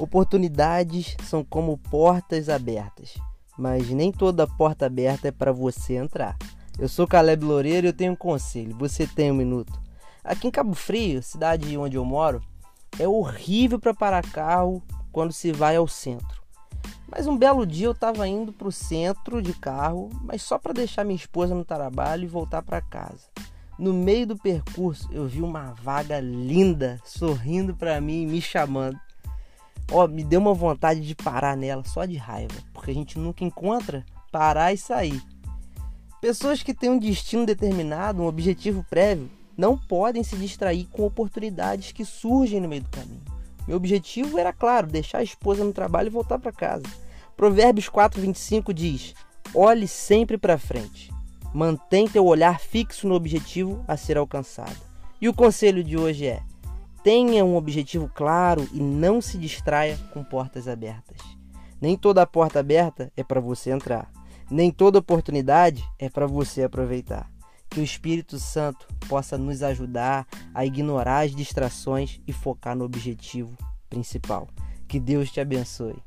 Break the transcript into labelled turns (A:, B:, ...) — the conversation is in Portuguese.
A: Oportunidades são como portas abertas, mas nem toda porta aberta é para você entrar. Eu sou Caleb Loureiro e eu tenho um conselho. Você tem um minuto. Aqui em Cabo Frio, cidade onde eu moro, é horrível para parar carro quando se vai ao centro. Mas um belo dia eu estava indo para o centro de carro, mas só para deixar minha esposa no trabalho e voltar para casa. No meio do percurso eu vi uma vaga linda sorrindo para mim e me chamando. Ó, me deu uma vontade de parar nela só de raiva, porque a gente nunca encontra parar e sair. Pessoas que têm um destino determinado, um objetivo prévio, não podem se distrair com oportunidades que surgem no meio do caminho. Meu objetivo era, claro, deixar a esposa no trabalho e voltar para casa. Provérbios 4:25 diz: Olhe sempre para frente. Mantém teu olhar fixo no objetivo a ser alcançado. E o conselho de hoje é: Tenha um objetivo claro e não se distraia com portas abertas. Nem toda porta aberta é para você entrar. Nem toda oportunidade é para você aproveitar. Que o Espírito Santo possa nos ajudar a ignorar as distrações e focar no objetivo principal. Que Deus te abençoe.